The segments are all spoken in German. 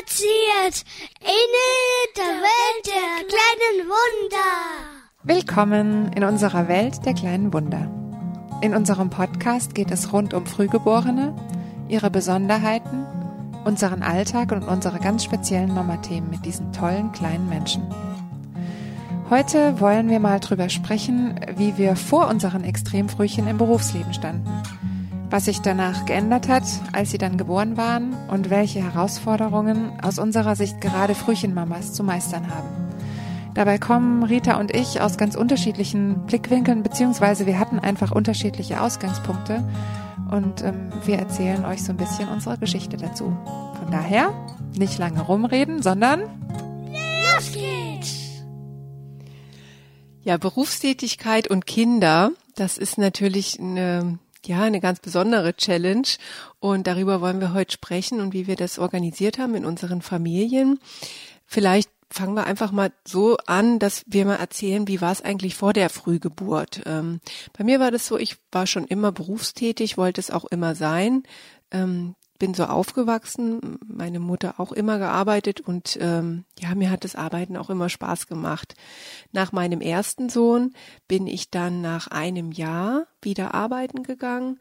erzählt in der Welt der kleinen Wunder. Willkommen in unserer Welt der kleinen Wunder. In unserem Podcast geht es rund um Frühgeborene, ihre Besonderheiten, unseren Alltag und unsere ganz speziellen Mama-Themen mit diesen tollen kleinen Menschen. Heute wollen wir mal drüber sprechen, wie wir vor unseren Extremfrühchen im Berufsleben standen was sich danach geändert hat, als sie dann geboren waren und welche Herausforderungen aus unserer Sicht gerade Frühchenmamas zu meistern haben. Dabei kommen Rita und ich aus ganz unterschiedlichen Blickwinkeln, beziehungsweise wir hatten einfach unterschiedliche Ausgangspunkte und ähm, wir erzählen euch so ein bisschen unsere Geschichte dazu. Von daher nicht lange rumreden, sondern los geht's! Ja, Berufstätigkeit und Kinder, das ist natürlich eine ja, eine ganz besondere Challenge und darüber wollen wir heute sprechen und wie wir das organisiert haben in unseren Familien. Vielleicht fangen wir einfach mal so an, dass wir mal erzählen, wie war es eigentlich vor der Frühgeburt. Ähm, bei mir war das so, ich war schon immer berufstätig, wollte es auch immer sein. Ähm, bin so aufgewachsen, meine Mutter auch immer gearbeitet und ähm, ja, mir hat das Arbeiten auch immer Spaß gemacht. Nach meinem ersten Sohn bin ich dann nach einem Jahr wieder arbeiten gegangen.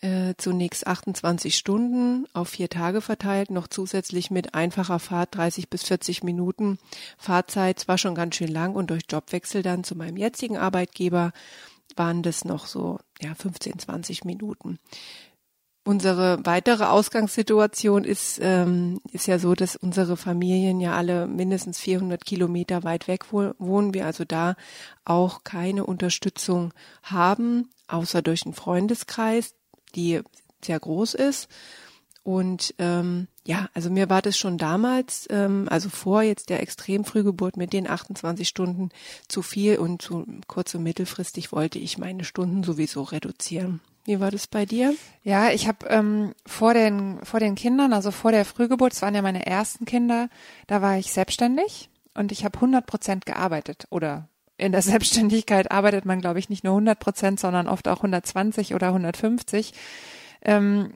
Äh, zunächst 28 Stunden auf vier Tage verteilt, noch zusätzlich mit einfacher Fahrt 30 bis 40 Minuten Fahrzeit, zwar schon ganz schön lang und durch Jobwechsel dann zu meinem jetzigen Arbeitgeber waren das noch so ja 15, 20 Minuten. Unsere weitere Ausgangssituation ist, ähm, ist ja so, dass unsere Familien ja alle mindestens 400 Kilometer weit weg wohnen. Wir also da auch keine Unterstützung haben, außer durch einen Freundeskreis, die sehr groß ist. Und ähm, ja, also mir war das schon damals, ähm, also vor jetzt der Extremfrühgeburt mit den 28 Stunden zu viel und zu kurz- und mittelfristig wollte ich meine Stunden sowieso reduzieren. Wie war das bei dir? Ja, ich habe ähm, vor den vor den Kindern, also vor der Frühgeburt, das waren ja meine ersten Kinder, da war ich selbstständig und ich habe 100 Prozent gearbeitet oder in der Selbstständigkeit arbeitet man, glaube ich, nicht nur 100 Prozent, sondern oft auch 120 oder 150. Ähm,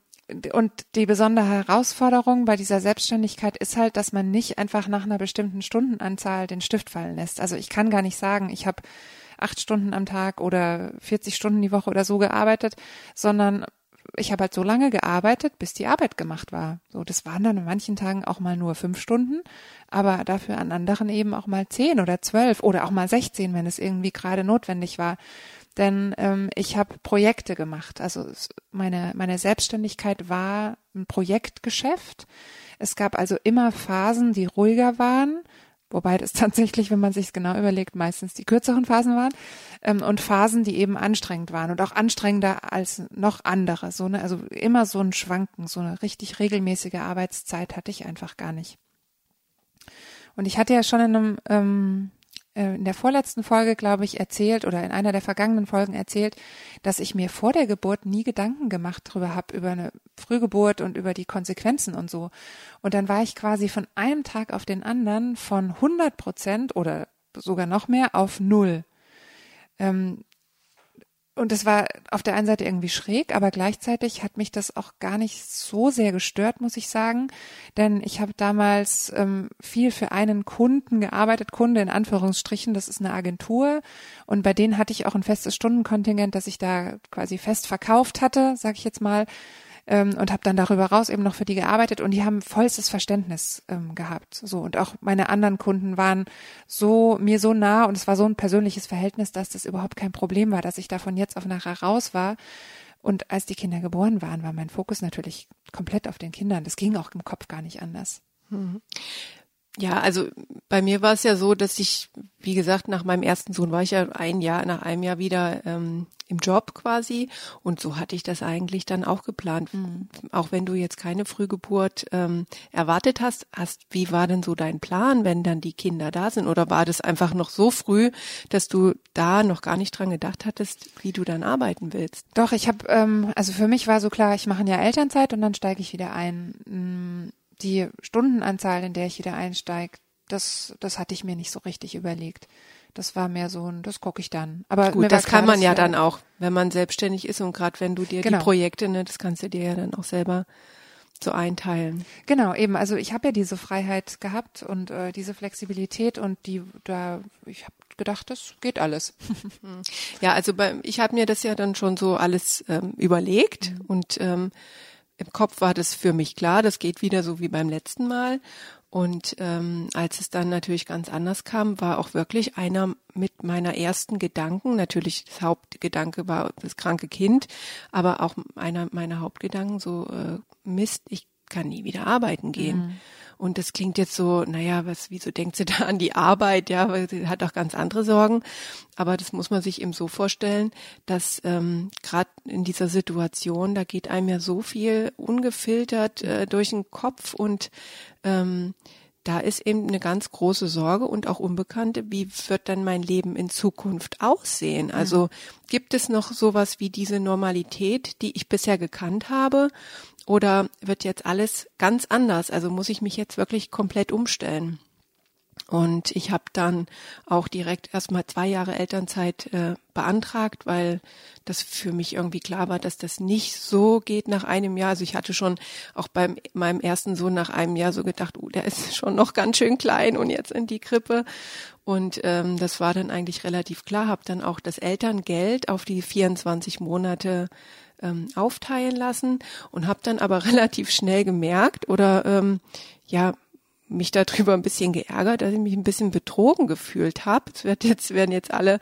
und die besondere Herausforderung bei dieser Selbstständigkeit ist halt, dass man nicht einfach nach einer bestimmten Stundenanzahl den Stift fallen lässt. Also ich kann gar nicht sagen, ich habe acht Stunden am Tag oder 40 Stunden die Woche oder so gearbeitet, sondern ich habe halt so lange gearbeitet, bis die Arbeit gemacht war. So, das waren dann an manchen Tagen auch mal nur fünf Stunden, aber dafür an anderen eben auch mal zehn oder zwölf oder auch mal sechzehn, wenn es irgendwie gerade notwendig war. Denn ähm, ich habe Projekte gemacht. Also meine meine Selbstständigkeit war ein Projektgeschäft. Es gab also immer Phasen, die ruhiger waren wobei das tatsächlich, wenn man sich genau überlegt, meistens die kürzeren Phasen waren ähm, und Phasen, die eben anstrengend waren und auch anstrengender als noch andere. So ne, also immer so ein Schwanken, so eine richtig regelmäßige Arbeitszeit hatte ich einfach gar nicht. Und ich hatte ja schon in einem ähm, äh, in der vorletzten Folge, glaube ich, erzählt oder in einer der vergangenen Folgen erzählt, dass ich mir vor der Geburt nie Gedanken gemacht darüber habe, über eine Frühgeburt und über die Konsequenzen und so. Und dann war ich quasi von einem Tag auf den anderen von 100 Prozent oder sogar noch mehr auf null. Ähm, und es war auf der einen Seite irgendwie schräg, aber gleichzeitig hat mich das auch gar nicht so sehr gestört, muss ich sagen. Denn ich habe damals ähm, viel für einen Kunden gearbeitet, Kunde in Anführungsstrichen, das ist eine Agentur. Und bei denen hatte ich auch ein festes Stundenkontingent, das ich da quasi fest verkauft hatte, sag ich jetzt mal ähm, und habe dann darüber raus eben noch für die gearbeitet und die haben vollstes Verständnis ähm, gehabt. So und auch meine anderen Kunden waren so mir so nah und es war so ein persönliches Verhältnis, dass das überhaupt kein Problem war, dass ich da von jetzt auf nachher raus war. Und als die Kinder geboren waren, war mein Fokus natürlich komplett auf den Kindern. Das ging auch im Kopf gar nicht anders. Mhm. Ja, also bei mir war es ja so, dass ich, wie gesagt, nach meinem ersten Sohn war ich ja ein Jahr, nach einem Jahr wieder ähm, im Job quasi. Und so hatte ich das eigentlich dann auch geplant. Mhm. Auch wenn du jetzt keine Frühgeburt ähm, erwartet hast, hast, wie war denn so dein Plan, wenn dann die Kinder da sind? Oder war das einfach noch so früh, dass du da noch gar nicht dran gedacht hattest, wie du dann arbeiten willst? Doch, ich habe, ähm, also für mich war so klar, ich mache ja Elternzeit und dann steige ich wieder ein mm, die Stundenanzahl, in der ich wieder einsteige, das, das hatte ich mir nicht so richtig überlegt. Das war mehr so ein, das gucke ich dann. Aber gut, das klar, kann man ja dann auch, wenn man selbstständig ist und gerade wenn du dir genau. die Projekte, ne, das kannst du dir ja dann auch selber so einteilen. Genau, eben. Also ich habe ja diese Freiheit gehabt und äh, diese Flexibilität und die da ich habe gedacht, das geht alles. Ja, also bei, ich habe mir das ja dann schon so alles ähm, überlegt mhm. und ähm, im Kopf war das für mich klar, das geht wieder so wie beim letzten Mal. Und ähm, als es dann natürlich ganz anders kam, war auch wirklich einer mit meiner ersten Gedanken, natürlich das Hauptgedanke war das kranke Kind, aber auch einer meiner Hauptgedanken so, äh, Mist, ich kann nie wieder arbeiten gehen. Mhm. Und das klingt jetzt so, naja, was, wieso denkt sie da an die Arbeit? Ja, weil sie hat auch ganz andere Sorgen. Aber das muss man sich eben so vorstellen, dass ähm, gerade in dieser Situation, da geht einem ja so viel ungefiltert äh, durch den Kopf und ähm, da ist eben eine ganz große Sorge und auch Unbekannte, wie wird dann mein Leben in Zukunft aussehen? Also gibt es noch sowas wie diese Normalität, die ich bisher gekannt habe? Oder wird jetzt alles ganz anders? Also muss ich mich jetzt wirklich komplett umstellen? Und ich habe dann auch direkt erstmal zwei Jahre Elternzeit äh, beantragt, weil das für mich irgendwie klar war, dass das nicht so geht nach einem Jahr. Also ich hatte schon auch bei meinem ersten Sohn nach einem Jahr so gedacht, uh, der ist schon noch ganz schön klein und jetzt in die Krippe. Und ähm, das war dann eigentlich relativ klar. Habe dann auch das Elterngeld auf die 24 Monate ähm, aufteilen lassen und habe dann aber relativ schnell gemerkt oder ähm, ja mich darüber ein bisschen geärgert, dass ich mich ein bisschen betrogen gefühlt habe. Es jetzt werden jetzt alle,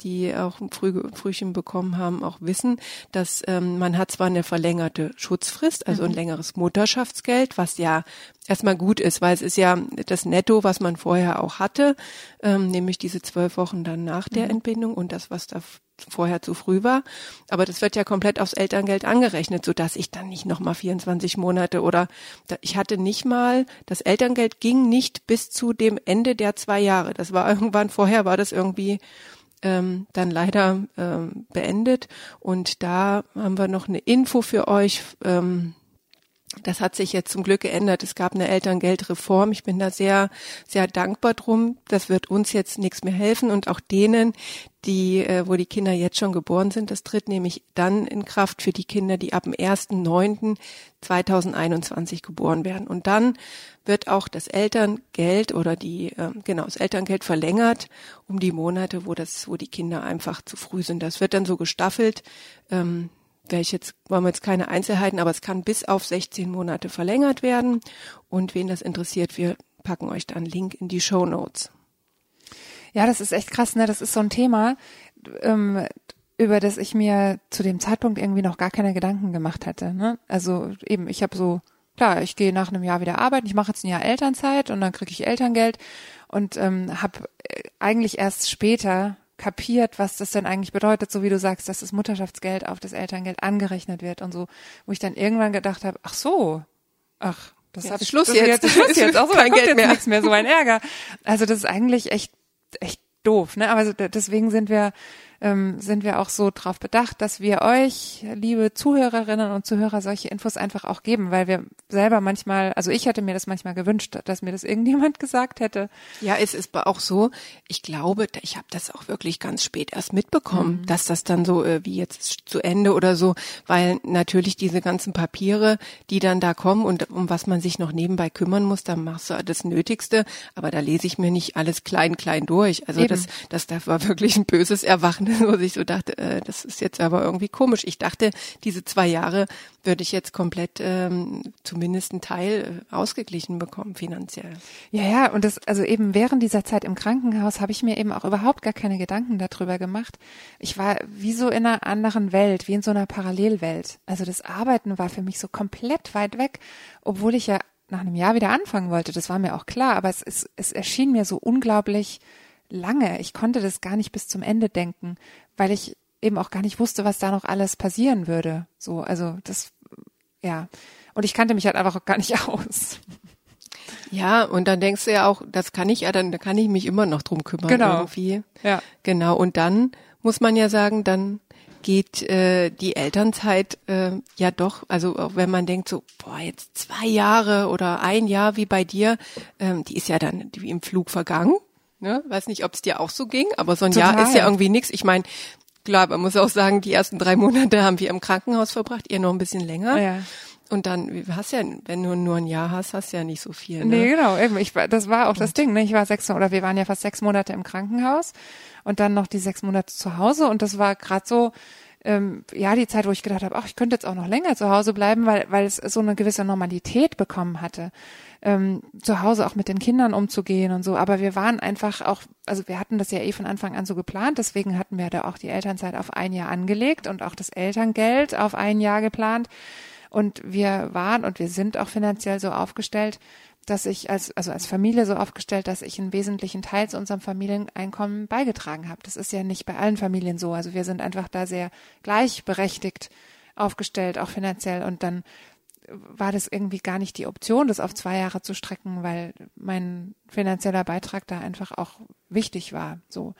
die auch Früh, Frühchen bekommen haben, auch wissen, dass ähm, man hat zwar eine verlängerte Schutzfrist, also mhm. ein längeres Mutterschaftsgeld, was ja erstmal gut ist, weil es ist ja das Netto, was man vorher auch hatte, ähm, nämlich diese zwölf Wochen dann nach der mhm. Entbindung und das, was da vorher zu früh war. Aber das wird ja komplett aufs Elterngeld angerechnet, so dass ich dann nicht nochmal 24 Monate oder ich hatte nicht mal, das Elterngeld ging nicht bis zu dem Ende der zwei Jahre. Das war irgendwann vorher, war das irgendwie ähm, dann leider ähm, beendet. Und da haben wir noch eine Info für euch. Ähm, das hat sich jetzt zum Glück geändert. Es gab eine Elterngeldreform. Ich bin da sehr, sehr dankbar drum. Das wird uns jetzt nichts mehr helfen und auch denen, die, äh, wo die Kinder jetzt schon geboren sind. Das tritt nämlich dann in Kraft für die Kinder, die ab dem 1.9.2021 geboren werden. Und dann wird auch das Elterngeld oder die, äh, genau, das Elterngeld verlängert um die Monate, wo das, wo die Kinder einfach zu früh sind. Das wird dann so gestaffelt. Ähm, ich jetzt, wollen wir jetzt keine Einzelheiten, aber es kann bis auf 16 Monate verlängert werden. Und wen das interessiert, wir packen euch da einen Link in die Show Notes. Ja, das ist echt krass, ne? Das ist so ein Thema, ähm, über das ich mir zu dem Zeitpunkt irgendwie noch gar keine Gedanken gemacht hatte. Ne? Also eben, ich habe so, klar, ich gehe nach einem Jahr wieder arbeiten, ich mache jetzt ein Jahr Elternzeit und dann kriege ich Elterngeld und ähm, habe äh, eigentlich erst später kapiert, was das denn eigentlich bedeutet, so wie du sagst, dass das Mutterschaftsgeld auf das Elterngeld angerechnet wird und so, wo ich dann irgendwann gedacht habe, ach so, ach, das ja, hat Schluss das jetzt, jetzt Schluss jetzt, auch so, kein Geld jetzt mehr. nichts mehr, so ein Ärger. Also das ist eigentlich echt, echt doof, ne? Aber deswegen sind wir ähm, sind wir auch so drauf bedacht, dass wir euch, liebe Zuhörerinnen und Zuhörer, solche Infos einfach auch geben, weil wir selber manchmal, also ich hätte mir das manchmal gewünscht, dass mir das irgendjemand gesagt hätte. Ja, es ist auch so, ich glaube, ich habe das auch wirklich ganz spät erst mitbekommen, mhm. dass das dann so äh, wie jetzt zu Ende oder so, weil natürlich diese ganzen Papiere, die dann da kommen und um was man sich noch nebenbei kümmern muss, dann machst du das Nötigste, aber da lese ich mir nicht alles klein, klein durch. Also Eben. das, das, das war wirklich ein böses Erwachen wo ich so dachte, äh, das ist jetzt aber irgendwie komisch. Ich dachte, diese zwei Jahre würde ich jetzt komplett ähm, zumindest einen Teil äh, ausgeglichen bekommen finanziell. Ja, ja, und das, also eben während dieser Zeit im Krankenhaus habe ich mir eben auch überhaupt gar keine Gedanken darüber gemacht. Ich war wie so in einer anderen Welt, wie in so einer Parallelwelt. Also das Arbeiten war für mich so komplett weit weg, obwohl ich ja nach einem Jahr wieder anfangen wollte. Das war mir auch klar, aber es, es, es erschien mir so unglaublich lange. Ich konnte das gar nicht bis zum Ende denken, weil ich eben auch gar nicht wusste, was da noch alles passieren würde. So, also das, ja. Und ich kannte mich halt einfach auch gar nicht aus. Ja, und dann denkst du ja auch, das kann ich ja, dann da kann ich mich immer noch drum kümmern genau. irgendwie. Ja. Genau. Und dann muss man ja sagen, dann geht äh, die Elternzeit äh, ja doch, also auch wenn man denkt so, boah, jetzt zwei Jahre oder ein Jahr wie bei dir, ähm, die ist ja dann wie im Flug vergangen. Ne? Weiß nicht, ob es dir auch so ging, aber so ein Total. Jahr ist ja irgendwie nix. Ich meine, klar, man muss auch sagen, die ersten drei Monate haben wir im Krankenhaus verbracht, ihr noch ein bisschen länger. Ja. und dann hast ja, wenn du nur ein Jahr hast, hast du ja nicht so viel. Ne? Nee, genau. Eben. Ich, das war auch das Ding. Ne? Ich war sechs oder wir waren ja fast sechs Monate im Krankenhaus und dann noch die sechs Monate zu Hause und das war gerade so, ähm, ja, die Zeit, wo ich gedacht habe, ach, ich könnte jetzt auch noch länger zu Hause bleiben, weil, weil es so eine gewisse Normalität bekommen hatte, ähm, zu Hause auch mit den Kindern umzugehen und so. Aber wir waren einfach auch, also wir hatten das ja eh von Anfang an so geplant, deswegen hatten wir da auch die Elternzeit auf ein Jahr angelegt und auch das Elterngeld auf ein Jahr geplant. Und wir waren und wir sind auch finanziell so aufgestellt, dass ich als, also als Familie so aufgestellt, dass ich einen wesentlichen Teil zu unserem Familieneinkommen beigetragen habe. Das ist ja nicht bei allen Familien so. Also wir sind einfach da sehr gleichberechtigt aufgestellt, auch finanziell. Und dann war das irgendwie gar nicht die Option, das auf zwei Jahre zu strecken, weil mein finanzieller Beitrag da einfach auch wichtig war. So.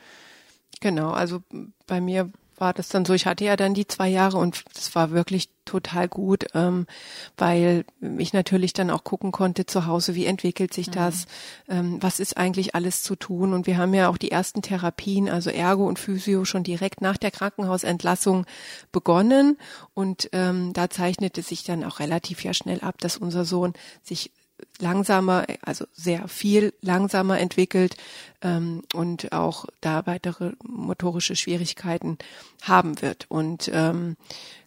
Genau, also bei mir war das dann so, ich hatte ja dann die zwei Jahre und das war wirklich total gut, ähm, weil ich natürlich dann auch gucken konnte zu Hause, wie entwickelt sich das, mhm. ähm, was ist eigentlich alles zu tun. Und wir haben ja auch die ersten Therapien, also Ergo und Physio, schon direkt nach der Krankenhausentlassung begonnen. Und ähm, da zeichnete sich dann auch relativ ja schnell ab, dass unser Sohn sich langsamer, also sehr viel langsamer entwickelt ähm, und auch da weitere motorische Schwierigkeiten haben wird. Und ähm,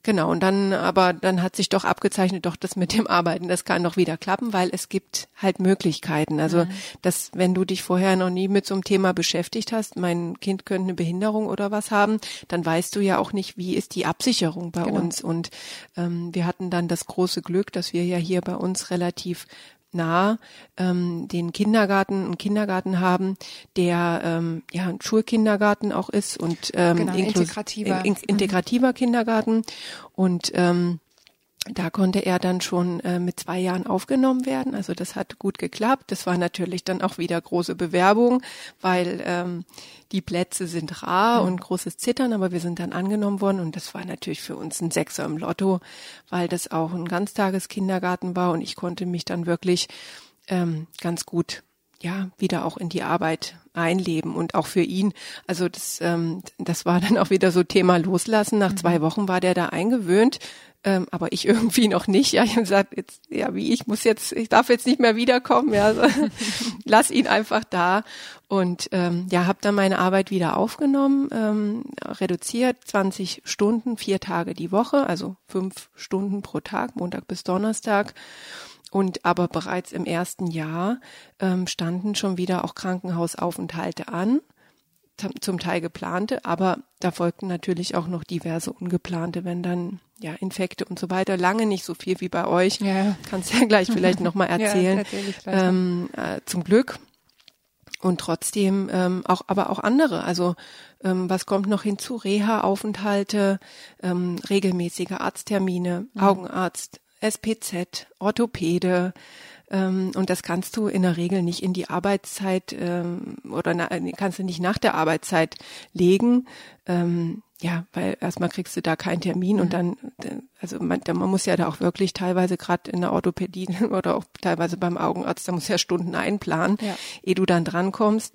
genau, und dann, aber dann hat sich doch abgezeichnet, doch das mit dem Arbeiten, das kann doch wieder klappen, weil es gibt halt Möglichkeiten. Also, mhm. dass wenn du dich vorher noch nie mit so einem Thema beschäftigt hast, mein Kind könnte eine Behinderung oder was haben, dann weißt du ja auch nicht, wie ist die Absicherung bei genau. uns. Und ähm, wir hatten dann das große Glück, dass wir ja hier bei uns relativ nah ähm, den Kindergarten, einen Kindergarten haben, der ähm, ja ein Schulkindergarten auch ist und ähm, genau, integrativer, in, integrativer mhm. Kindergarten und ähm, da konnte er dann schon äh, mit zwei Jahren aufgenommen werden. Also das hat gut geklappt. Das war natürlich dann auch wieder große Bewerbung, weil ähm, die Plätze sind rar und großes Zittern, aber wir sind dann angenommen worden und das war natürlich für uns ein Sechser im Lotto, weil das auch ein Ganztageskindergarten war und ich konnte mich dann wirklich ähm, ganz gut ja wieder auch in die Arbeit einleben und auch für ihn. Also das, ähm, das war dann auch wieder so Thema loslassen. Nach mhm. zwei Wochen war der da eingewöhnt, ähm, aber ich irgendwie noch nicht. Ja, ich habe gesagt, jetzt ja wie ich muss jetzt, ich darf jetzt nicht mehr wiederkommen. Ja, also, lass ihn einfach da und ähm, ja, habe dann meine Arbeit wieder aufgenommen, ähm, reduziert 20 Stunden, vier Tage die Woche, also fünf Stunden pro Tag, Montag bis Donnerstag. Und aber bereits im ersten Jahr ähm, standen schon wieder auch Krankenhausaufenthalte an, zum Teil geplante, aber da folgten natürlich auch noch diverse ungeplante, wenn dann ja Infekte und so weiter. Lange nicht so viel wie bei euch. Ja. Kannst ja gleich vielleicht nochmal erzählen. ja, ähm, äh, zum Glück. Und trotzdem ähm, auch, aber auch andere. Also ähm, was kommt noch hinzu? Reha-Aufenthalte, ähm, regelmäßige Arzttermine, mhm. Augenarzt, SPZ, Orthopäde. Ähm, und das kannst du in der Regel nicht in die Arbeitszeit ähm, oder na, kannst du nicht nach der Arbeitszeit legen. Ähm, ja, weil erstmal kriegst du da keinen Termin mhm. und dann, also man, man muss ja da auch wirklich teilweise gerade in der Orthopädie oder auch teilweise beim Augenarzt, da muss ja Stunden einplanen, ja. ehe du dann drankommst.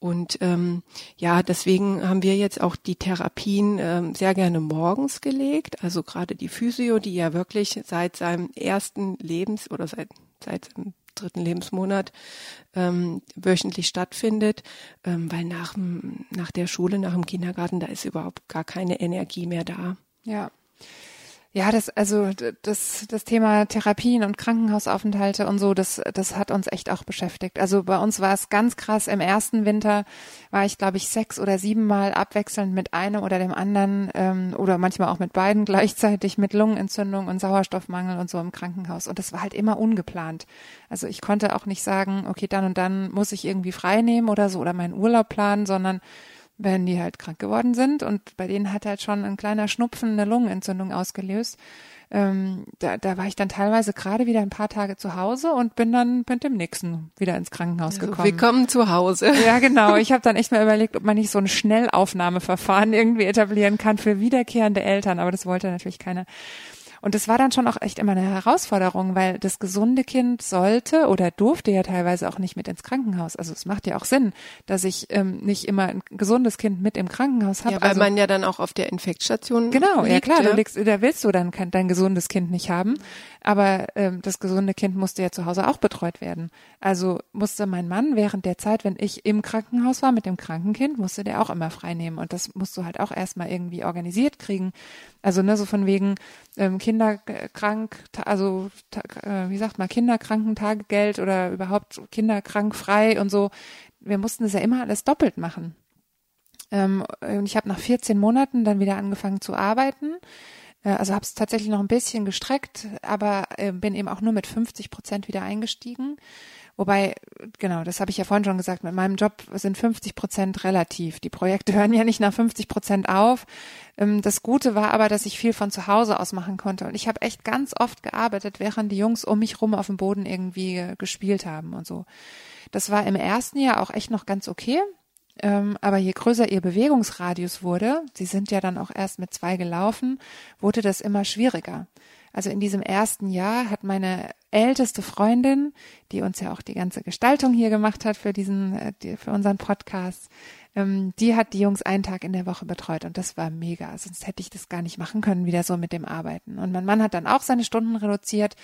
Und ähm, ja, deswegen haben wir jetzt auch die Therapien ähm, sehr gerne morgens gelegt. Also gerade die Physio, die ja wirklich seit seinem ersten Lebens- oder seit, seit dem dritten Lebensmonat ähm, wöchentlich stattfindet, ähm, weil nach, nach der Schule, nach dem Kindergarten, da ist überhaupt gar keine Energie mehr da. Ja. Ja, das, also das, das Thema Therapien und Krankenhausaufenthalte und so, das, das hat uns echt auch beschäftigt. Also bei uns war es ganz krass. Im ersten Winter war ich, glaube ich, sechs oder sieben Mal abwechselnd mit einem oder dem anderen ähm, oder manchmal auch mit beiden gleichzeitig mit Lungenentzündung und Sauerstoffmangel und so im Krankenhaus. Und das war halt immer ungeplant. Also ich konnte auch nicht sagen, okay, dann und dann muss ich irgendwie frei nehmen oder so oder meinen Urlaub planen, sondern wenn die halt krank geworden sind und bei denen hat halt schon ein kleiner Schnupfen eine Lungenentzündung ausgelöst. Ähm, da, da war ich dann teilweise gerade wieder ein paar Tage zu Hause und bin dann mit dem nächsten wieder ins Krankenhaus also, gekommen. Willkommen zu Hause. Ja, genau. Ich habe dann echt mal überlegt, ob man nicht so ein Schnellaufnahmeverfahren irgendwie etablieren kann für wiederkehrende Eltern, aber das wollte natürlich keiner. Und das war dann schon auch echt immer eine Herausforderung, weil das gesunde Kind sollte oder durfte ja teilweise auch nicht mit ins Krankenhaus. Also es macht ja auch Sinn, dass ich ähm, nicht immer ein gesundes Kind mit im Krankenhaus habe. Ja, weil also, man ja dann auch auf der Infektstation Genau, liegt, ja klar, ja. du liegst, da willst du dann kein, dein gesundes Kind nicht haben. Aber ähm, das gesunde Kind musste ja zu Hause auch betreut werden. Also musste mein Mann während der Zeit, wenn ich im Krankenhaus war mit dem kranken Kind, musste der auch immer frei nehmen. Und das musst du halt auch erstmal irgendwie organisiert kriegen. Also ne, so von wegen ähm, Kinderkrank, also äh, wie sagt man, Kinderkrankentagegeld oder überhaupt kinderkrankfrei und so. Wir mussten das ja immer alles doppelt machen. Ähm, und ich habe nach 14 Monaten dann wieder angefangen zu arbeiten. Äh, Also habe es tatsächlich noch ein bisschen gestreckt, aber äh, bin eben auch nur mit 50 Prozent wieder eingestiegen. Wobei, genau, das habe ich ja vorhin schon gesagt, mit meinem Job sind 50 Prozent relativ. Die Projekte hören ja nicht nach 50 Prozent auf. Ähm, Das Gute war aber, dass ich viel von zu Hause aus machen konnte. Und ich habe echt ganz oft gearbeitet, während die Jungs um mich rum auf dem Boden irgendwie äh, gespielt haben und so. Das war im ersten Jahr auch echt noch ganz okay. Ähm, aber je größer ihr Bewegungsradius wurde, sie sind ja dann auch erst mit zwei gelaufen, wurde das immer schwieriger. Also in diesem ersten Jahr hat meine älteste Freundin, die uns ja auch die ganze Gestaltung hier gemacht hat für diesen, äh, für unseren Podcast, ähm, die hat die Jungs einen Tag in der Woche betreut und das war mega. Sonst hätte ich das gar nicht machen können, wieder so mit dem Arbeiten. Und mein Mann hat dann auch seine Stunden reduziert,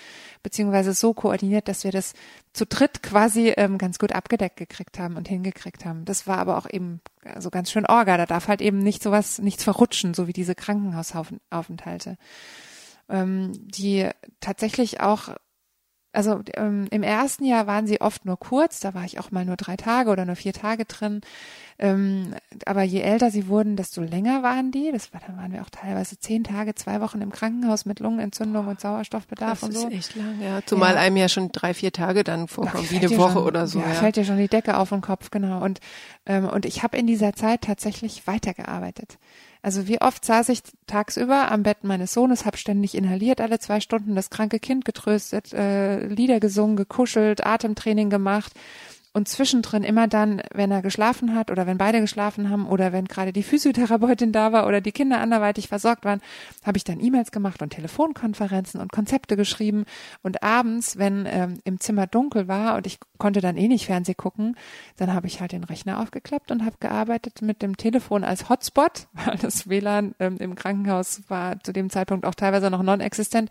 beziehungsweise so koordiniert, dass wir das zu dritt quasi ähm, ganz gut abgedeckt gekriegt haben und hingekriegt haben. Das war aber auch eben so ganz schön Orga. Da darf halt eben nicht sowas, nichts verrutschen, so wie diese Krankenhausaufenthalte ähm, die tatsächlich auch, also ähm, im ersten Jahr waren sie oft nur kurz, da war ich auch mal nur drei Tage oder nur vier Tage drin. Ähm, aber je älter sie wurden, desto länger waren die. Das war, dann waren wir auch teilweise zehn Tage, zwei Wochen im Krankenhaus mit Lungenentzündung und Sauerstoffbedarf Das und ist so. echt lang, ja. Zumal Ja. einem ja schon drei, vier Tage dann vorkommen, wie eine Woche schon, oder so. Ja, Ja, fällt dir schon die Decke auf den Kopf, genau. Und, ähm, und ich habe in dieser Zeit tatsächlich weitergearbeitet. Also wie oft saß ich tagsüber am Bett meines Sohnes, habe ständig inhaliert alle zwei Stunden, das kranke Kind getröstet, äh, Lieder gesungen, gekuschelt, Atemtraining gemacht. Und zwischendrin immer dann, wenn er geschlafen hat oder wenn beide geschlafen haben oder wenn gerade die Physiotherapeutin da war oder die Kinder anderweitig versorgt waren, habe ich dann E-Mails gemacht und Telefonkonferenzen und Konzepte geschrieben. Und abends, wenn ähm, im Zimmer dunkel war und ich konnte dann eh nicht Fernseh gucken, dann habe ich halt den Rechner aufgeklappt und habe gearbeitet mit dem Telefon als Hotspot, weil das WLAN ähm, im Krankenhaus war zu dem Zeitpunkt auch teilweise noch non-existent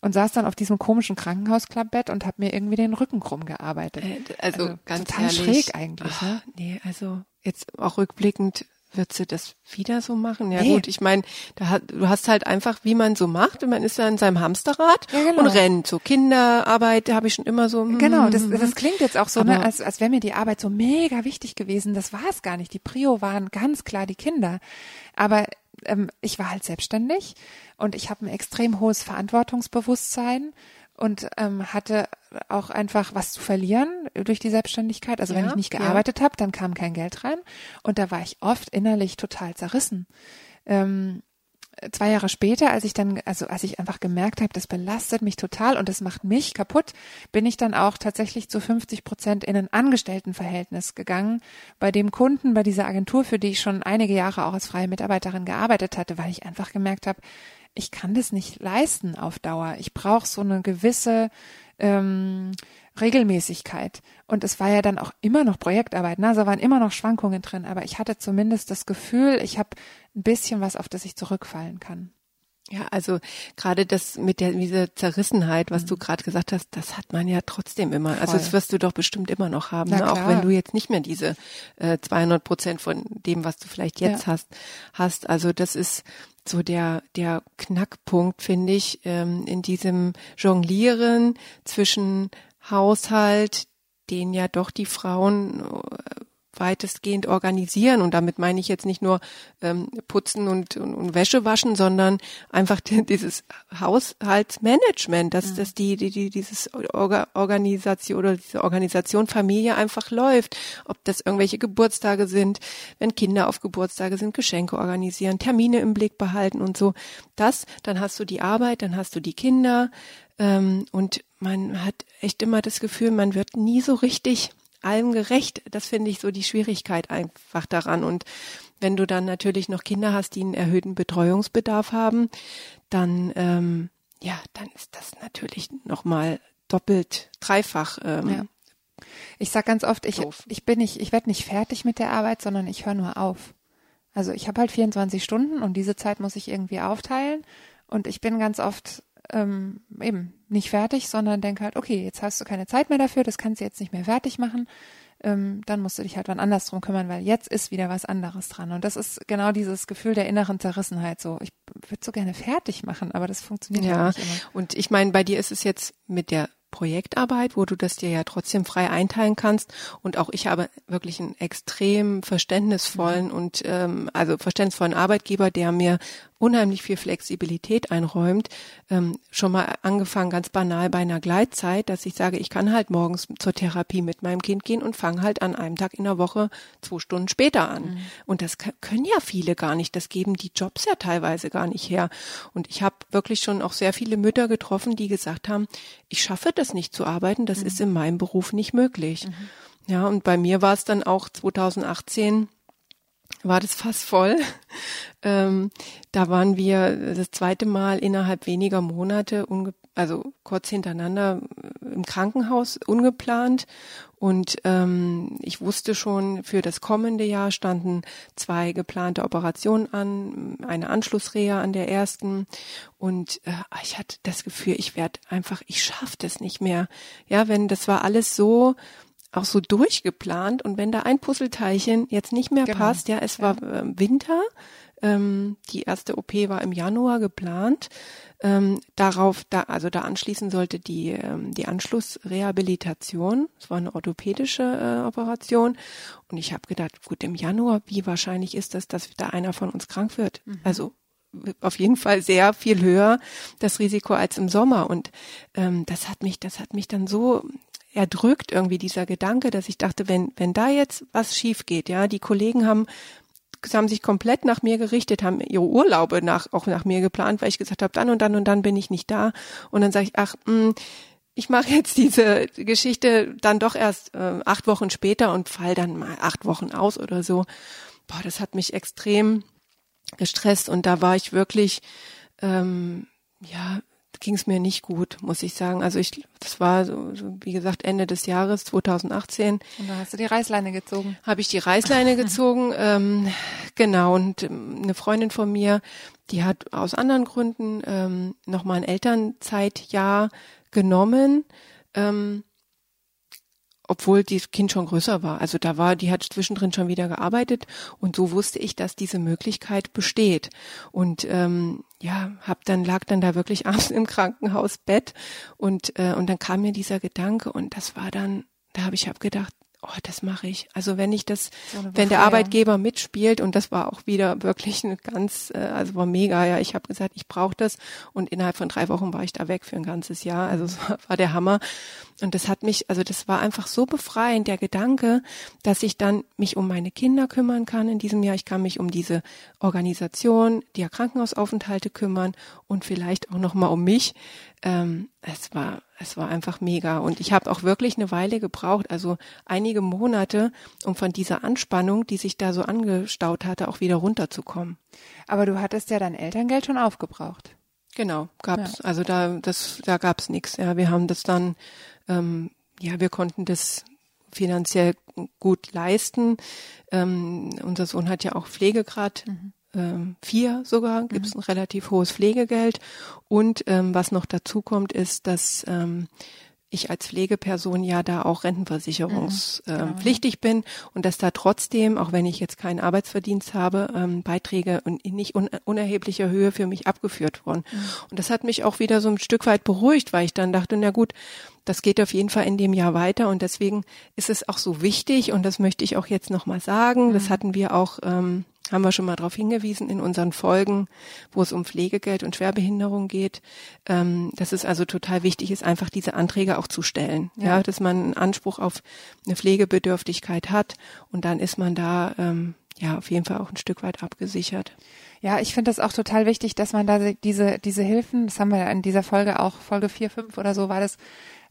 und saß dann auf diesem komischen Krankenhausklappbett und habe mir irgendwie den Rücken krumm gearbeitet. Äh, Also, Also ganz total ehrlich, schräg eigentlich, ah, ne? Nee, also jetzt auch rückblickend wird sie das wieder so machen? Ja Nee. gut, ich meine, da hat, du hast halt einfach, wie man so macht, und man ist ja in seinem Hamsterrad Ja, genau. und rennt. So Kinderarbeit habe ich schon immer so. mm, Genau, das, mm, das klingt jetzt auch so, ne, als, als wäre mir die Arbeit so mega wichtig gewesen. Das war es gar nicht. Die Prio waren ganz klar die Kinder. Aber ähm, ich war halt selbstständig und ich habe ein extrem hohes Verantwortungsbewusstsein und ähm, hatte auch einfach was zu verlieren durch die Selbstständigkeit. Also wenn Ja, ich nicht ja. gearbeitet habe, dann kam kein Geld rein und da war ich oft innerlich total zerrissen. Ähm, zwei Jahre später, als ich dann, also als ich einfach gemerkt habe, das belastet mich total und das macht mich kaputt, bin ich dann auch tatsächlich zu 50 Prozent in ein Angestelltenverhältnis gegangen, bei dem Kunden, bei dieser Agentur, für die ich schon einige Jahre auch als freie Mitarbeiterin gearbeitet hatte, weil ich einfach gemerkt habe, ich kann das nicht leisten auf Dauer. Ich brauche so eine gewisse ähm, Regelmäßigkeit. Und es war ja dann auch immer noch Projektarbeit, ne? also waren immer noch Schwankungen drin, aber ich hatte zumindest das Gefühl, ich habe ein bisschen was, auf das ich zurückfallen kann. Ja, also gerade das mit der dieser Zerrissenheit, was du Mhm. gerade gesagt hast, das hat man ja trotzdem immer. Also Voll. das wirst du doch bestimmt immer noch haben, ne? auch wenn du jetzt nicht mehr diese äh, 200 Prozent von dem, was du vielleicht jetzt Ja. hast, hast. Also das ist so der der Knackpunkt, finde ich, ähm, in diesem Jonglieren zwischen Haushalt, den ja doch die Frauen äh, weitestgehend organisieren. Und damit meine ich jetzt nicht nur ähm, putzen und, und, und Wäsche waschen, sondern einfach die, dieses Haushaltsmanagement, dass, dass die, die, die dieses Orga, Organisation oder diese Organisation Familie einfach läuft. Ob das irgendwelche Geburtstage sind, wenn Kinder auf Geburtstage sind, Geschenke organisieren, Termine im Blick behalten und so. Das, dann hast du die Arbeit, dann hast du die Kinder ähm, und man hat echt immer das Gefühl, man wird nie so richtig allem gerecht. Das finde ich so die Schwierigkeit einfach daran. Und wenn du dann natürlich noch Kinder hast, die einen erhöhten Betreuungsbedarf haben, dann ähm, ja, dann ist das natürlich nochmal doppelt, dreifach. Ähm, Ja. Ich sag ganz oft, ich, Doof. ich bin nicht, ich werde nicht fertig mit der Arbeit, sondern ich höre nur auf. Also ich habe halt 24 Stunden und diese Zeit muss ich irgendwie aufteilen. Und ich bin ganz oft ähm, eben nicht fertig, sondern denke halt, okay, jetzt hast du keine Zeit mehr dafür, das kannst du jetzt nicht mehr fertig machen. Ähm, dann musst du dich halt wann anders drum kümmern, weil jetzt ist wieder was anderes dran. Und das ist genau dieses Gefühl der inneren Zerrissenheit. So, ich würde so gerne fertig machen, aber das funktioniert Ja, halt nicht immer. und ich meine, bei dir ist es jetzt mit der Projektarbeit, wo du das dir ja trotzdem frei einteilen kannst. Und auch ich habe wirklich einen extrem verständnisvollen und ähm, also verständnisvollen Arbeitgeber, der mir unheimlich viel Flexibilität einräumt. Ähm, schon mal angefangen ganz banal bei einer Gleitzeit, dass ich sage, ich kann halt morgens zur Therapie mit meinem Kind gehen und fange halt an einem Tag in der Woche zwei Stunden später an. Und das können ja viele gar nicht. Das geben die Jobs ja teilweise gar nicht her. Und ich habe wirklich schon auch sehr viele Mütter getroffen, die gesagt haben, ich schaffe das nicht zu arbeiten, das ist in meinem Beruf nicht möglich. Ja, und bei mir war es dann auch 2018 war das fast voll. Ähm, da waren wir das zweite Mal innerhalb weniger Monate, also kurz hintereinander äh, im Krankenhaus ungeplant. Und ähm, ich wusste schon, für das kommende Jahr standen zwei geplante Operationen an, eine Anschlussreha an der ersten. Und äh, ich hatte das Gefühl, ich werde einfach, ich schaffe das nicht mehr. Ja, wenn das war alles so auch so durchgeplant und wenn da ein Puzzleteilchen jetzt nicht mehr Genau. passt, ja, es war äh, Winter, ähm, die erste OP war im Januar geplant, ähm, darauf, da, also da anschließen sollte die, ähm, die Anschlussrehabilitation, es war eine orthopädische äh, Operation und ich habe gedacht, gut, im Januar, wie wahrscheinlich ist das, dass da einer von uns krank wird? Also auf jeden Fall sehr viel höher das Risiko als im Sommer und ähm, das hat mich, das hat mich dann so erdrückt irgendwie dieser Gedanke, dass ich dachte, wenn wenn da jetzt was schief geht, ja, die Kollegen haben haben sich komplett nach mir gerichtet, haben ihre Urlaube nach auch nach mir geplant, weil ich gesagt habe, dann und dann und dann bin ich nicht da und dann sage ich, ach, mh, ich mache jetzt diese Geschichte dann doch erst äh, acht Wochen später und fall dann mal acht Wochen aus oder so. Boah, das hat mich extrem gestresst und da war ich wirklich, ähm, ja, ging es mir nicht gut, muss ich sagen. Also ich, das war so, so wie gesagt Ende des Jahres 2018 Und da hast du die Reißleine gezogen. habe ich die Reißleine gezogen, ähm, genau. Und ähm, eine Freundin von mir, die hat aus anderen Gründen ähm, nochmal ein Elternzeitjahr genommen. Ähm, obwohl das Kind schon größer war. Also da war, die hat zwischendrin schon wieder gearbeitet und so wusste ich, dass diese Möglichkeit besteht. Und ähm, ja, hab dann lag dann da wirklich abends im Krankenhausbett und äh, und dann kam mir dieser Gedanke und das war dann, da habe ich hab gedacht, oh, das mache ich. Also wenn ich das, So wenn der. Arbeitgeber mitspielt und das war auch wieder wirklich eine ganz, äh, also war mega. Ja, ich habe gesagt, ich brauche das und innerhalb von drei Wochen war ich da weg für ein ganzes Jahr. Also es war, war der Hammer und das hat mich, also das war einfach so befreiend der Gedanke, dass ich dann mich um meine Kinder kümmern kann in diesem Jahr. Ich kann mich um diese Organisation, die Krankenhausaufenthalte kümmern und vielleicht auch noch mal um mich. Ähm, es war es war einfach mega und ich habe auch wirklich eine Weile gebraucht, also einige Monate, um von dieser Anspannung, die sich da so angestaut hatte, auch wieder runterzukommen. Aber du hattest ja dein Elterngeld schon aufgebraucht. Genau, gab's. Also da das da gab's nichts. Ja, wir haben das dann, ähm, ja, wir konnten das finanziell gut leisten. Ähm, unser Sohn hat ja auch Pflegegrad. Ähm, vier sogar, gibt's ein relativ hohes Pflegegeld. Und ähm, was noch dazu kommt, ist, dass ähm, ich als Pflegeperson ja da auch rentenversicherungspflichtig bin und dass da trotzdem, auch wenn ich jetzt keinen Arbeitsverdienst habe, ähm, Beiträge in nicht un unerheblicher Höhe für mich abgeführt wurden. Und das hat mich auch wieder so ein Stück weit beruhigt, weil ich dann dachte, na gut, das geht auf jeden Fall in dem Jahr weiter und deswegen ist es auch so wichtig und das möchte ich auch jetzt nochmal sagen. Das hatten wir auch, ähm, haben wir schon mal darauf hingewiesen in unseren Folgen, wo es um Pflegegeld und Schwerbehinderung geht, ähm, dass es also total wichtig ist, einfach diese Anträge auch zu stellen. Ja, Ja. dass man einen Anspruch auf eine Pflegebedürftigkeit hat und dann ist man da ähm, ja auf jeden Fall auch ein Stück weit abgesichert. Ja, ich finde das auch total wichtig, dass man da diese, diese Hilfen, das haben wir ja in dieser Folge auch, Folge 4, 5 oder so war das,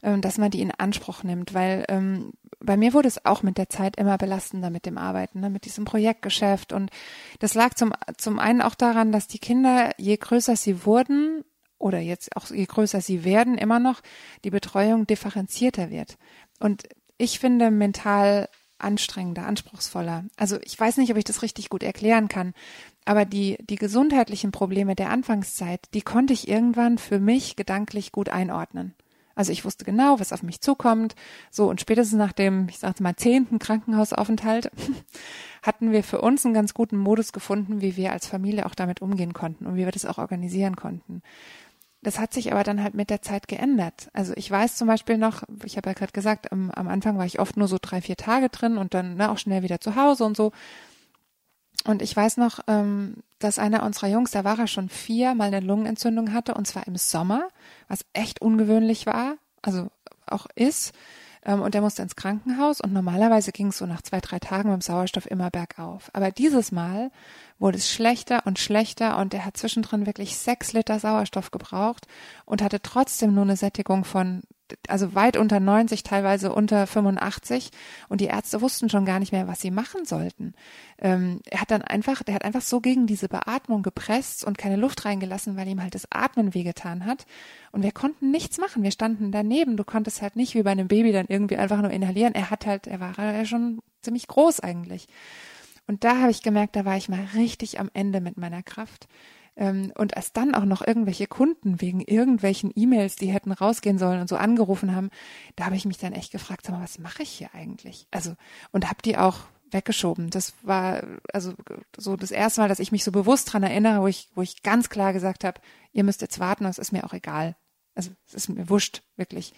ähm, dass man die in Anspruch nimmt, weil ähm, bei mir wurde es auch mit der Zeit immer belastender mit dem Arbeiten, ne, mit diesem Projektgeschäft und das lag zum, zum einen auch daran, dass die Kinder, je größer sie wurden, oder jetzt auch je größer sie werden, immer noch die Betreuung differenzierter wird. Und ich finde mental anstrengender, anspruchsvoller. Also ich weiß nicht, ob ich das richtig gut erklären kann, aber die, die gesundheitlichen Probleme der Anfangszeit, die konnte ich irgendwann für mich gedanklich gut einordnen. Also ich wusste genau, was auf mich zukommt. So, und spätestens nach dem, ich sagte mal, zehnten Krankenhausaufenthalt hatten wir für uns einen ganz guten Modus gefunden, wie wir als Familie auch damit umgehen konnten und wie wir das auch organisieren konnten. Das hat sich aber dann halt mit der Zeit geändert. Also ich weiß zum Beispiel noch, ich habe ja gerade gesagt, am, am, Anfang war ich oft nur so drei, vier Tage drin und dann ne, auch schnell wieder zu Hause und so. Und ich weiß noch, ähm, dass einer unserer Jungs, da war er schon vier, mal eine Lungenentzündung hatte, und zwar im Sommer, was echt ungewöhnlich war, also auch ist. Ähm, und der musste ins Krankenhaus und normalerweise ging es so nach zwei, drei Tagen mit dem Sauerstoff immer bergauf. Aber dieses Mal wurde es schlechter und schlechter und er hat zwischendrin wirklich sechs Liter Sauerstoff gebraucht und hatte trotzdem nur eine Sättigung von also weit unter 90, teilweise unter 85 und die Ärzte wussten schon gar nicht mehr, was sie machen sollten. Ähm, er hat dann einfach, der hat einfach so gegen diese Beatmung gepresst und keine Luft reingelassen, weil ihm halt das Atmen wehgetan hat und wir konnten nichts machen. Wir standen daneben. Du konntest halt nicht wie bei einem Baby dann irgendwie einfach nur inhalieren. Er hat halt, er war ja schon ziemlich groß eigentlich. Und da habe ich gemerkt, da war ich mal richtig am Ende mit meiner Kraft. Ähm, und als dann auch noch irgendwelche Kunden wegen irgendwelchen E-Mails, die hätten rausgehen sollen und so angerufen haben, da habe ich mich dann echt gefragt, sag mal, was mache ich hier eigentlich? Also, und habe die auch weggeschoben. Das war also so das erste Mal, dass ich mich so bewusst dran erinnere, wo ich, wo ich ganz klar gesagt habe, ihr müsst jetzt warten, es ist mir auch egal. Also es ist mir wurscht, wirklich.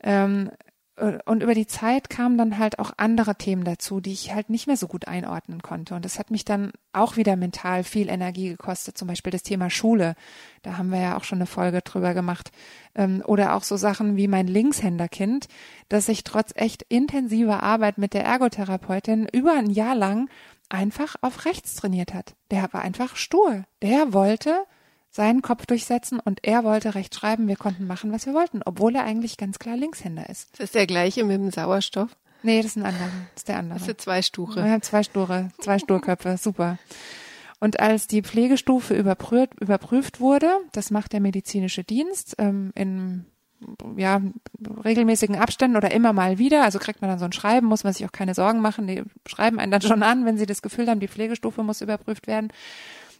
Ähm, äh, und über die Zeit kamen dann halt auch andere Themen dazu, die ich halt nicht mehr so gut einordnen konnte. Und das hat mich dann auch wieder mental viel Energie gekostet. Zum Beispiel das Thema Schule. Da haben wir ja auch schon eine Folge drüber gemacht. Ähm, oder auch so Sachen wie mein Linkshänderkind, das sich trotz echt intensiver Arbeit mit der Ergotherapeutin über ein Jahr lang einfach auf rechts trainiert hat. Der war einfach stur. Der wollte seinen Kopf durchsetzen und er wollte rechts schreiben. Wir konnten machen, was wir wollten, obwohl er eigentlich ganz klar Linkshänder ist. Das ist der gleiche mit dem Sauerstoff? Nee, das ist ein anderer. Das ist der andere. Das sind zwei Sture. Wir haben zwei Sture, zwei Sturköpfe. Super. Und als die Pflegestufe überprüft, überprüft wurde, das macht der medizinische Dienst ähm, in ja, regelmäßigen Abständen oder immer mal wieder. Also kriegt man dann so ein Schreiben, muss man sich auch keine Sorgen machen. Die schreiben einen dann schon an, wenn sie das Gefühl haben, die Pflegestufe muss überprüft werden.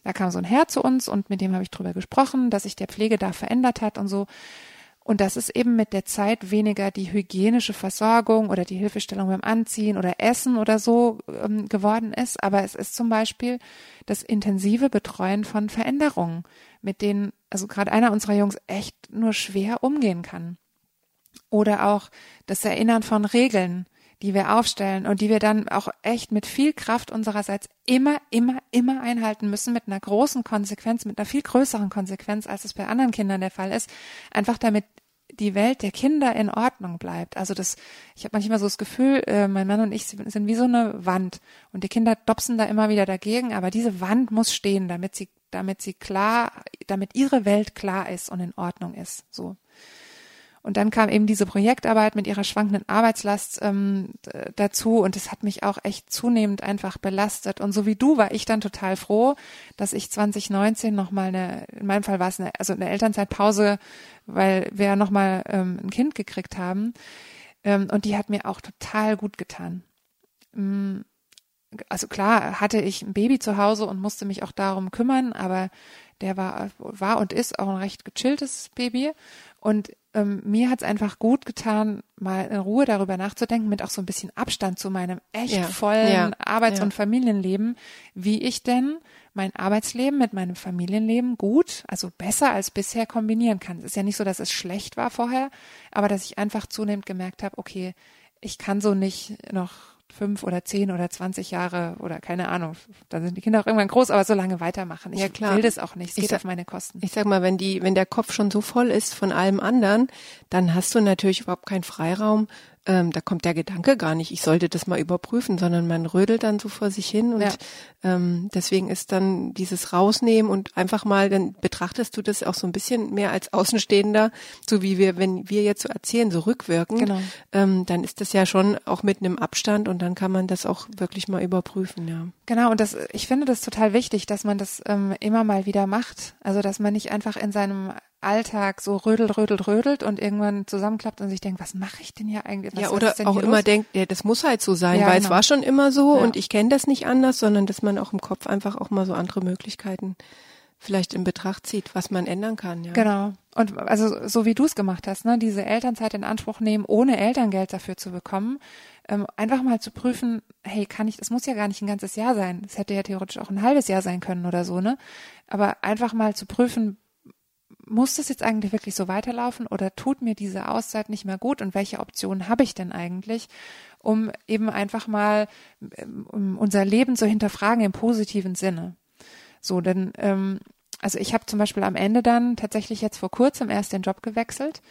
Da kam so ein Herr zu uns und mit dem habe ich drüber gesprochen, dass sich der Pflege da verändert hat und so. Und dass es eben mit der Zeit weniger die hygienische Versorgung oder die Hilfestellung beim Anziehen oder Essen oder so ähm, geworden ist, aber es ist zum Beispiel das intensive Betreuen von Veränderungen, mit denen also gerade einer unserer Jungs echt nur schwer umgehen kann. Oder auch das Erinnern von Regeln, die wir aufstellen und die wir dann auch echt mit viel Kraft unsererseits immer, immer, immer einhalten müssen, mit einer großen Konsequenz, mit einer viel größeren Konsequenz, als es bei anderen Kindern der Fall ist, einfach damit die Welt der Kinder in Ordnung bleibt. Also das, ich habe manchmal so das Gefühl, äh, mein Mann und ich sind wie so eine Wand und die Kinder dopsen da immer wieder dagegen, aber diese Wand muss stehen, damit sie, damit sie klar, damit ihre Welt klar ist und in Ordnung ist. So. Und dann kam eben diese Projektarbeit mit ihrer schwankenden Arbeitslast ähm, dazu und es hat mich auch echt zunehmend einfach belastet. Und so wie du war ich dann total froh, dass ich 2019 nochmal eine, in meinem Fall war es eine, also eine Elternzeitpause, weil wir ja nochmal ähm, ein Kind gekriegt haben. Ähm, und die hat mir auch total gut getan. Mm, also klar hatte ich ein Baby zu Hause und musste mich auch darum kümmern, aber der war, war und ist auch ein recht gechilltes Baby. Und ähm, mir hat es einfach gut getan, mal in Ruhe darüber nachzudenken, mit auch so ein bisschen Abstand zu meinem echt ja, vollen ja, Arbeits- ja. und Familienleben, wie ich denn mein Arbeitsleben mit meinem Familienleben gut, also besser als bisher kombinieren kann. Es ist ja nicht so, dass es schlecht war vorher, aber dass ich einfach zunehmend gemerkt habe, okay, ich kann so nicht noch fünf oder zehn oder zwanzig Jahre oder keine Ahnung, da sind die Kinder auch irgendwann groß, aber so lange weitermachen. Ich ja, klar. will das auch nicht. Es geht sag, auf meine Kosten. Ich sag mal, wenn die, wenn der Kopf schon so voll ist von allem anderen, dann hast du natürlich überhaupt keinen Freiraum, ähm, da kommt der Gedanke gar nicht, ich sollte das mal überprüfen, sondern man rödelt dann so vor sich hin und ja. ähm, deswegen ist dann dieses Rausnehmen und einfach mal, dann betrachtest du das auch so ein bisschen mehr als Außenstehender, so wie wir, wenn wir jetzt so erzählen, so rückwirkend, genau. ähm, dann ist das ja schon auch mit einem Abstand und dann kann man das auch wirklich mal überprüfen, ja. Genau, und das, ich finde das total wichtig, dass man das ähm, immer mal wieder macht. Also, dass man nicht einfach in seinem Alltag so rödelt, rödelt, rödelt und irgendwann zusammenklappt und sich denkt, was mache ich denn hier eigentlich? Was, ja, oder auch immer los? denkt, ja, das muss halt so sein, Ja, weil genau. es war schon immer so Ja. und ich kenne das nicht anders, sondern dass man auch im Kopf einfach auch mal so andere Möglichkeiten vielleicht in Betracht zieht, was man ändern kann. Ja. Genau. Und also so wie du es gemacht hast, ne, diese Elternzeit in Anspruch nehmen, ohne Elterngeld dafür zu bekommen, ähm, einfach mal zu prüfen, hey, kann ich, das muss ja gar nicht ein ganzes Jahr sein. Es hätte ja theoretisch auch ein halbes Jahr sein können oder so, ne? Aber einfach mal zu prüfen, muss das jetzt eigentlich wirklich so weiterlaufen oder tut mir diese Auszeit nicht mehr gut und welche Optionen habe ich denn eigentlich, um eben einfach mal ähm, um unser Leben zu hinterfragen im positiven Sinne. So, denn ähm, also ich habe zum Beispiel am Ende dann tatsächlich jetzt vor kurzem erst den Job gewechselt,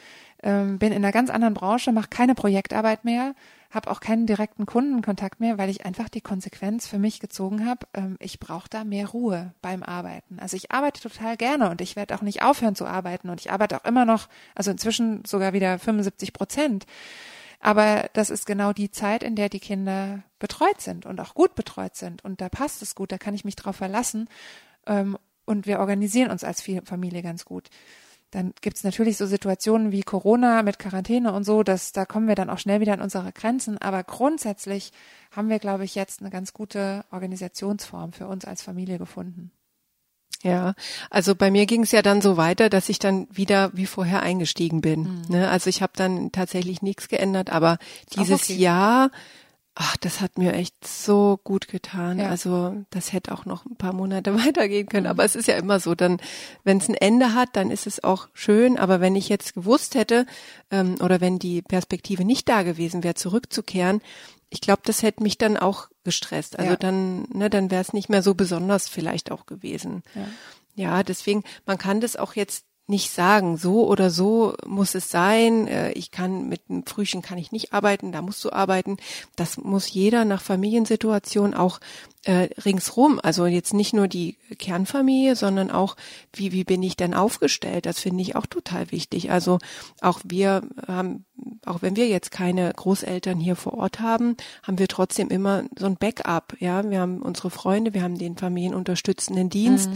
ähm, bin in einer ganz anderen Branche, mache keine Projektarbeit mehr, habe auch keinen direkten Kundenkontakt mehr, weil ich einfach die Konsequenz für mich gezogen habe. Ähm, ich brauche da mehr Ruhe beim Arbeiten. Also ich arbeite total gerne und ich werde auch nicht aufhören zu arbeiten und ich arbeite auch immer noch, also inzwischen sogar wieder 75 Prozent. Aber das ist genau die Zeit, in der die Kinder betreut sind und auch gut betreut sind. Und da passt es gut, da kann ich mich drauf verlassen. Ähm, und wir organisieren uns als Familie ganz gut. Dann gibt's natürlich so Situationen wie Corona mit Quarantäne und so, dass da kommen wir dann auch schnell wieder an unsere Grenzen. Aber grundsätzlich haben wir, glaube ich, jetzt eine ganz gute Organisationsform für uns als Familie gefunden. Ja, also bei mir ging es ja dann so weiter, dass ich dann wieder wie vorher eingestiegen bin. Ne? Also ich habe dann tatsächlich nichts geändert, aber dieses okay. Jahr, ach, das hat mir echt so gut getan. Ja. Also das hätte auch noch ein paar Monate weitergehen können. Aber es ist ja immer so, dann, wenn es ein Ende hat, dann ist es auch schön. Aber wenn ich jetzt gewusst hätte ähm, oder wenn die Perspektive nicht da gewesen wäre, zurückzukehren, ich glaube, das hätte mich dann auch gestresst. Also Ja. dann, ne, dann wäre es nicht mehr so besonders vielleicht auch gewesen. Ja. Ja, deswegen, man kann das auch jetzt nicht sagen, so oder so muss es sein. Äh, Ich kann mit einem Frühchen kann ich nicht arbeiten, da musst du arbeiten. Das muss jeder nach Familiensituation auch äh, ringsrum. Also jetzt nicht nur die Kernfamilie, sondern auch wie wie bin ich denn aufgestellt? Das finde ich auch total wichtig. Also auch wir haben, auch wenn wir jetzt keine Großeltern hier vor Ort haben, haben wir trotzdem immer so ein Backup. Ja, wir haben unsere Freunde, wir haben den familienunterstützenden Dienst,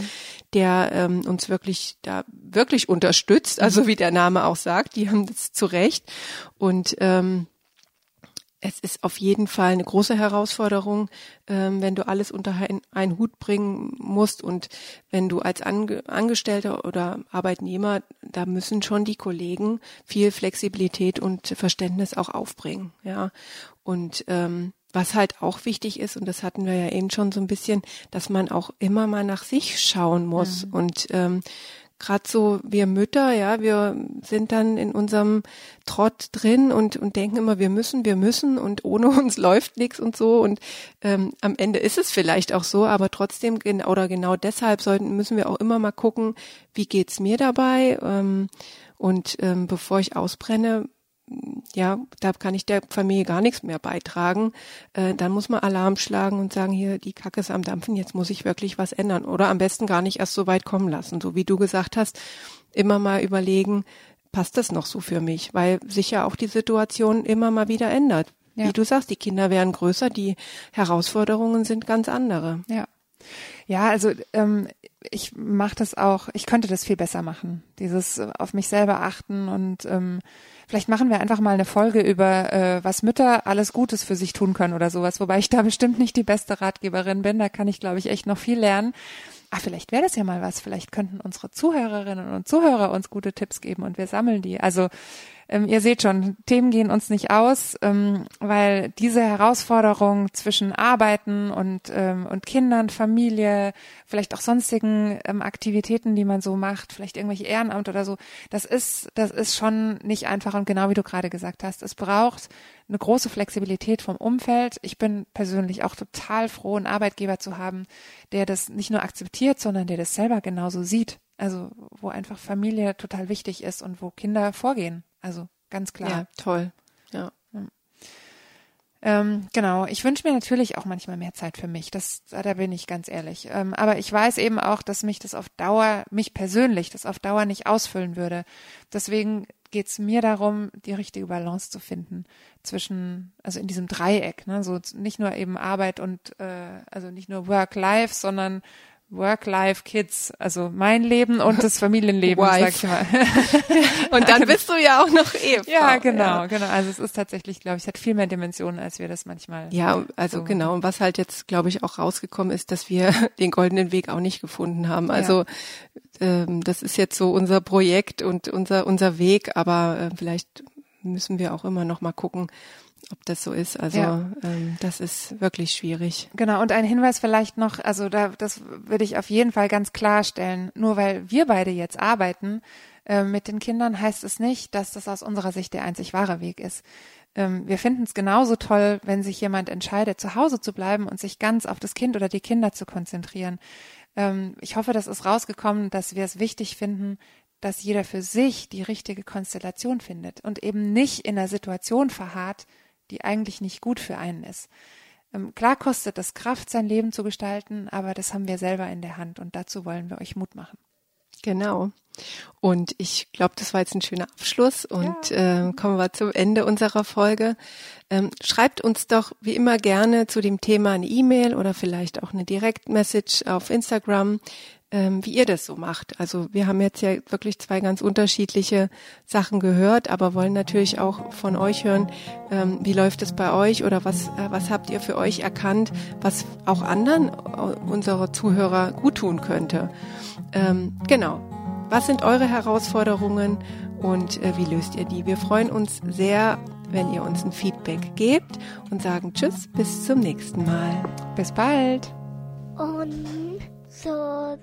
der ähm, uns wirklich da wirklich unterstützt. Also wie der Name auch sagt, die haben das zu Recht und ähm, es ist auf jeden Fall eine große Herausforderung, ähm, wenn du alles unter ein- einen Hut bringen musst und wenn du als Ange Angestellter oder Arbeitnehmer, da müssen schon die Kollegen viel Flexibilität und Verständnis auch aufbringen, ja. Und ähm, was halt auch wichtig ist, und das hatten wir ja eben schon so ein bisschen, dass man auch immer mal nach sich schauen muss und ähm, gerade so wir Mütter, ja, wir sind dann in unserem Trott drin und, und denken immer, wir müssen, wir müssen und ohne uns läuft nichts und so. Und ähm, am Ende ist es vielleicht auch so, aber trotzdem oder genau deshalb sollten, müssen wir auch immer mal gucken, wie geht's mir dabei? Ähm, und ähm, bevor ich ausbrenne, ja, da kann ich der Familie gar nichts mehr beitragen. Äh, dann muss man Alarm schlagen und sagen, hier, die Kacke ist am Dampfen, jetzt muss ich wirklich was ändern. Oder am besten gar nicht erst so weit kommen lassen. So wie du gesagt hast, immer mal überlegen, passt das noch so für mich? Weil sich ja auch die Situation immer mal wieder ändert. Ja. Wie du sagst, die Kinder werden größer, die Herausforderungen sind ganz andere. Ja. Ja, also ähm, ich mache das auch, ich könnte das viel besser machen. Dieses äh, auf mich selber achten und ähm, vielleicht machen wir einfach mal eine Folge über, äh, was Mütter alles Gutes für sich tun können oder sowas, wobei ich da bestimmt nicht die beste Ratgeberin bin. Da kann ich, glaube ich, echt noch viel lernen. Ah, vielleicht wäre das ja mal was. Vielleicht könnten unsere Zuhörerinnen und Zuhörer uns gute Tipps geben und wir sammeln die. Also ähm, ihr seht schon, Themen gehen uns nicht aus, ähm, weil diese Herausforderung zwischen Arbeiten und, ähm, und Kindern, Familie, vielleicht auch sonstigen ähm, Aktivitäten, die man so macht, vielleicht irgendwelche Ehrenamt oder so, das ist, das ist schon nicht einfach und genau wie du gerade gesagt hast, es braucht eine große Flexibilität vom Umfeld. Ich bin persönlich auch total froh, einen Arbeitgeber zu haben, der das nicht nur akzeptiert, sondern der das selber genauso sieht. Also wo einfach Familie total wichtig ist und wo Kinder vorgehen. Also ganz klar. Ja, toll. Ja. Ähm, genau. Ich wünsche mir natürlich auch manchmal mehr Zeit für mich. Das, da bin ich ganz ehrlich. Ähm, aber ich weiß eben auch, dass mich das auf Dauer, mich persönlich, das auf Dauer nicht ausfüllen würde. Deswegen geht es mir darum, die richtige Balance zu finden zwischen, also in diesem Dreieck, ne, so nicht nur eben Arbeit und äh, also nicht nur Work-Life, sondern Work-Life-Kids, also mein Leben und das Familienleben, sag ich mal. und dann bist du ja auch noch Ehefrau. Ja, genau, ja. genau. Also es ist tatsächlich, glaube ich, hat viel mehr Dimensionen, als wir das manchmal. Ja, also so. genau. Und was halt jetzt, glaube ich, auch rausgekommen ist, dass wir den goldenen Weg auch nicht gefunden haben. Also ja. ähm, das ist jetzt so unser Projekt und unser unser Weg, aber äh, vielleicht müssen wir auch immer noch mal gucken, ob das so ist. Also ja. ähm, das ist wirklich schwierig. Genau, und ein Hinweis vielleicht noch, also da, das würde ich auf jeden Fall ganz klarstellen. Nur weil wir beide jetzt arbeiten äh, mit den Kindern, heißt es nicht, dass das aus unserer Sicht der einzig wahre Weg ist. Ähm, wir finden es genauso toll, wenn sich jemand entscheidet, zu Hause zu bleiben und sich ganz auf das Kind oder die Kinder zu konzentrieren. Ähm, ich hoffe, das ist rausgekommen, dass wir es wichtig finden, dass jeder für sich die richtige Konstellation findet und eben nicht in der Situation verharrt, die eigentlich nicht gut für einen ist. Ähm, klar kostet es Kraft, sein Leben zu gestalten, aber das haben wir selber in der Hand und dazu wollen wir euch Mut machen. Genau. Und ich glaube, das war jetzt ein schöner Abschluss und ja. äh, kommen wir zum Ende unserer Folge. Ähm, schreibt uns doch wie immer gerne zu dem Thema eine E-Mail oder vielleicht auch eine Direct-Message auf Instagram ähm, wie ihr das so macht. Also wir haben jetzt ja wirklich zwei ganz unterschiedliche Sachen gehört, aber wollen natürlich auch von euch hören, ähm, wie läuft es bei euch oder was, äh, was habt ihr für euch erkannt, was auch anderen äh, unserer Zuhörer gut tun könnte. Ähm, genau. Was sind eure Herausforderungen und äh, wie löst ihr die? Wir freuen uns sehr, wenn ihr uns ein Feedback gebt und sagen Tschüss, bis zum nächsten Mal. Bis bald. Und so